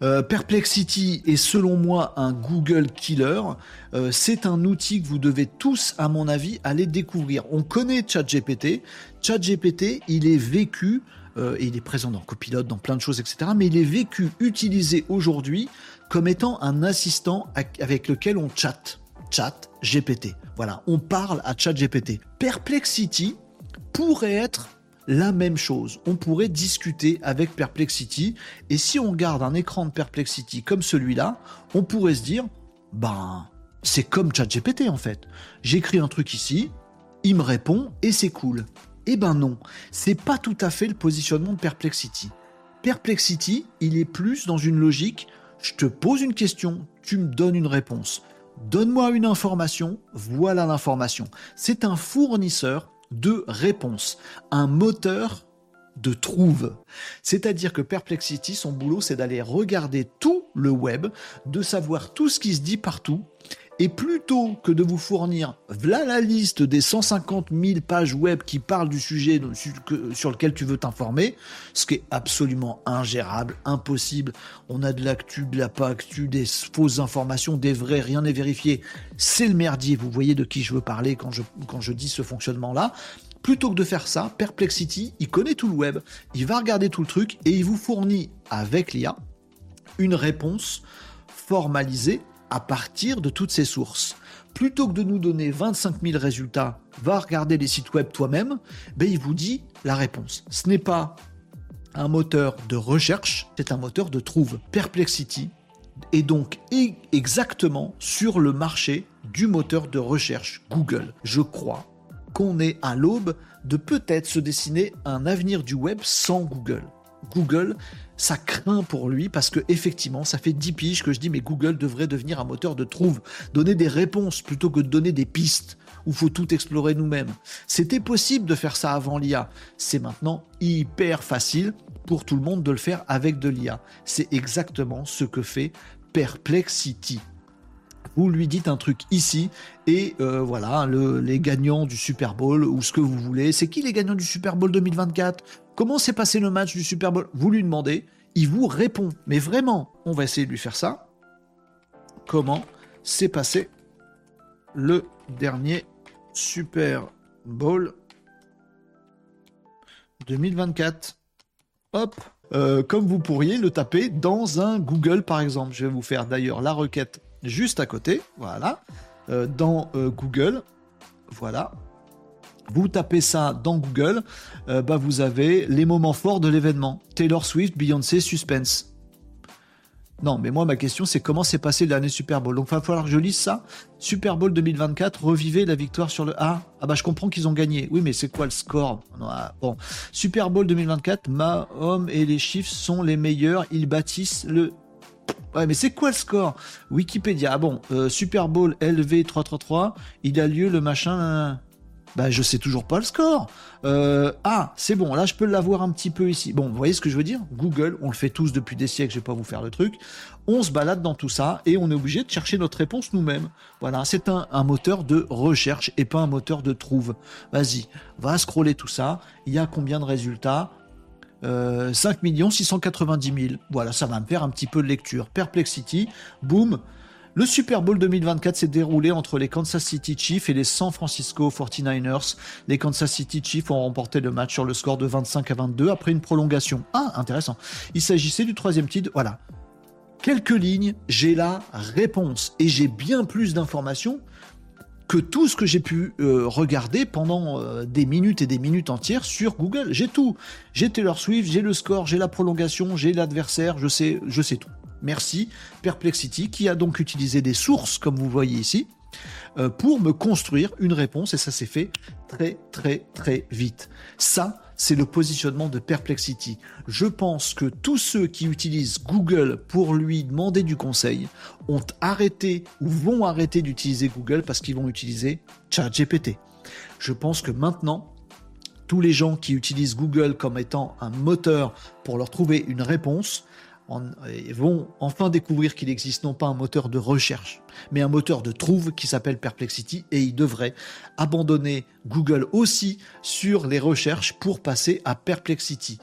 Euh, Perplexity est selon moi un Google killer. Euh, c'est un outil que vous devez tous, à mon avis, aller découvrir. On connaît ChatGPT. ChatGPT, il est vécu, euh, et il est présent dans Copilot, dans plein de choses, etc. Mais il est vécu, utilisé aujourd'hui comme étant un assistant avec lequel on chatte. Chat GPT. Voilà, on parle à ChatGPT. Perplexity pourrait être la même chose. On pourrait discuter avec Perplexity et si on garde un écran de Perplexity comme celui-là, on pourrait se dire, ben, c'est comme ChatGPT en fait. J'écris un truc ici, il me répond et c'est cool. Eh ben non, c'est pas tout à fait le positionnement de Perplexity. Perplexity, il est plus dans une logique, je te pose une question, tu me donnes une réponse. Donne-moi une information, voilà l'information. C'est un fournisseur de réponse, un moteur de trouve. C'est-à-dire que Perplexity, son boulot, c'est d'aller regarder tout le web, de savoir tout ce qui se dit partout, et plutôt que de vous fournir voilà la liste des 150 000 pages web qui parlent du sujet sur lequel tu veux t'informer, ce qui est absolument ingérable, impossible. On a de l'actu, de la pas actu, des fausses informations, des vrais, rien n'est vérifié. C'est le merdier. Vous voyez de qui je veux parler quand je, quand je dis ce fonctionnement-là. Plutôt que de faire ça, Perplexity, il connaît tout le web, il va regarder tout le truc et il vous fournit avec l'IA une réponse formalisée à partir de toutes ces sources. Plutôt que de nous donner 25 000 résultats, va regarder les sites web toi-même, ben il vous dit la réponse. Ce n'est pas un moteur de recherche, c'est un moteur de trouve. Perplexity est donc exactement sur le marché du moteur de recherche Google. Je crois qu'on est à l'aube de peut-être se dessiner un avenir du web sans Google. Google ça craint pour lui parce que effectivement, ça fait 10 piges que je dis mais Google devrait devenir un moteur de trouve, donner des réponses plutôt que de donner des pistes où faut tout explorer nous-mêmes. C'était possible de faire ça avant l'IA. C'est maintenant hyper facile pour tout le monde de le faire avec de l'IA. C'est exactement ce que fait Perplexity vous lui dites un truc ici et euh, voilà les gagnants du Super Bowl ou ce que vous voulez. C'est qui les gagnants du Super Bowl 2024 Comment s'est passé le match du Super Bowl? Vous lui demandez, il vous répond. Mais vraiment, on va essayer de lui faire ça. Comment s'est passé le dernier Super Bowl 2024 Hop euh, comme vous pourriez le taper dans un Google par exemple. Je vais vous faire d'ailleurs la requête juste à côté, voilà, euh, dans euh, Google, voilà. Vous tapez ça dans Google, bah vous avez les moments forts de l'événement. Taylor Swift, Beyoncé, suspense. Non, mais moi ma question c'est comment s'est passé l'année Super Bowl? Donc il va falloir que je lise ça. Super Bowl 2024, revivez la victoire sur le A. Ah bah je comprends qu'ils ont gagné. Oui, mais c'est quoi le score? Bon, Super Bowl 2024, Mahomes et les chiffres sont les meilleurs. Ils bâtissent le Ouais, mais c'est quoi le score? Wikipédia. Ah bon, euh, Super Bowl LV 333, il a lieu le machin. Bah, je sais toujours pas le score. Euh, ah, c'est bon, là je peux l'avoir un petit peu ici. Bon, vous voyez ce que je veux dire? Google, on le fait tous depuis des siècles, je vais pas vous faire le truc. On se balade dans tout ça et on est obligé de chercher notre réponse nous-mêmes. Voilà, c'est un, un, moteur de recherche et pas un moteur de trouve. Vas-y, va scroller tout ça. Il y a combien de résultats? 5 690 000. Voilà, ça va me faire un petit peu de lecture. Perplexity, boum. Le Super Bowl 2024 s'est déroulé entre les Kansas City Chiefs et les San Francisco 49ers. Les Kansas City Chiefs ont remporté le match sur le score de 25 à 22 après une prolongation. Ah, intéressant. Il s'agissait du troisième titre. Voilà. Quelques lignes, j'ai la réponse. Et j'ai bien plus d'informations que tout ce que j'ai pu euh, regarder pendant euh, des minutes et des minutes entières sur Google. J'ai tout. J'ai Taylor Swift, j'ai le score, j'ai la prolongation, j'ai l'adversaire, je sais, je sais tout. Merci Perplexity qui a donc utilisé des sources comme vous voyez ici euh, pour me construire une réponse et ça s'est fait très très très vite. Ça, c'est le positionnement de Perplexity. Je pense que tous ceux qui utilisent Google pour lui demander du conseil ont arrêté ou vont arrêter d'utiliser Google parce qu'ils vont utiliser ChatGPT. Je pense que maintenant, tous les gens qui utilisent Google comme étant un moteur pour leur trouver une réponse vont enfin découvrir qu'il existe non pas un moteur de recherche, mais un moteur de trouve qui s'appelle Perplexity et ils devraient abandonner Google aussi sur les recherches pour passer à Perplexity.